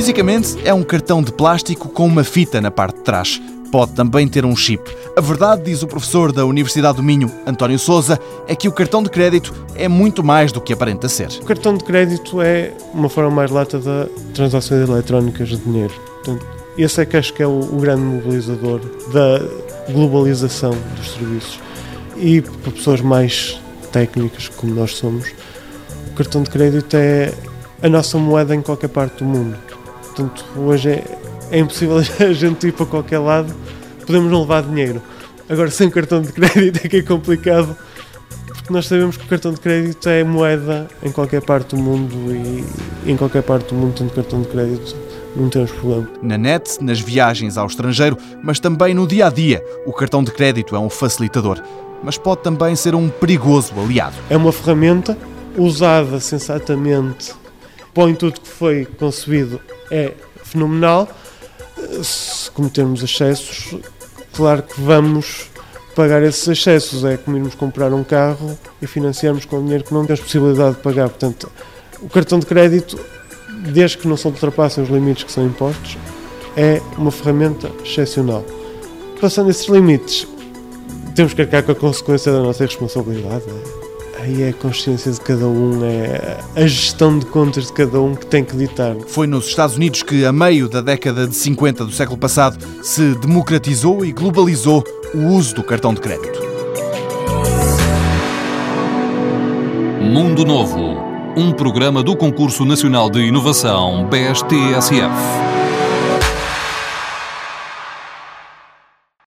Fisicamente, é um cartão de plástico com uma fita na parte de trás. Pode também ter um chip. A verdade, diz o professor da Universidade do Minho, António Souza, é que o cartão de crédito é muito mais do que aparenta ser. O cartão de crédito é uma forma mais lata de transações eletrónicas de dinheiro. Portanto, esse é que acho que é o, o grande mobilizador da globalização dos serviços. E para pessoas mais técnicas, como nós somos, o cartão de crédito é a nossa moeda em qualquer parte do mundo. Portanto, hoje é, é impossível a gente ir para qualquer lado, podemos não levar dinheiro. Agora, sem cartão de crédito é que é complicado, porque nós sabemos que o cartão de crédito é moeda em qualquer parte do mundo e em qualquer parte do mundo, tendo cartão de crédito, não temos problema. Na net, nas viagens ao estrangeiro, mas também no dia a dia, o cartão de crédito é um facilitador, mas pode também ser um perigoso aliado. É uma ferramenta usada sensatamente para o intuito que foi concebido é fenomenal. Se cometermos excessos, claro que vamos pagar esses excessos. É como irmos comprar um carro e financiarmos com dinheiro que não temos possibilidade de pagar. Portanto, o cartão de crédito, desde que não se ultrapassem os limites que são impostos, é uma ferramenta excepcional. Passando esses limites, temos que arcar com a consequência da nossa responsabilidade. Aí é a consciência de cada um, é a gestão de contas de cada um que tem que ditar. Foi nos Estados Unidos que, a meio da década de 50 do século passado, se democratizou e globalizou o uso do cartão de crédito. Mundo Novo, um programa do Concurso Nacional de Inovação BSTSF.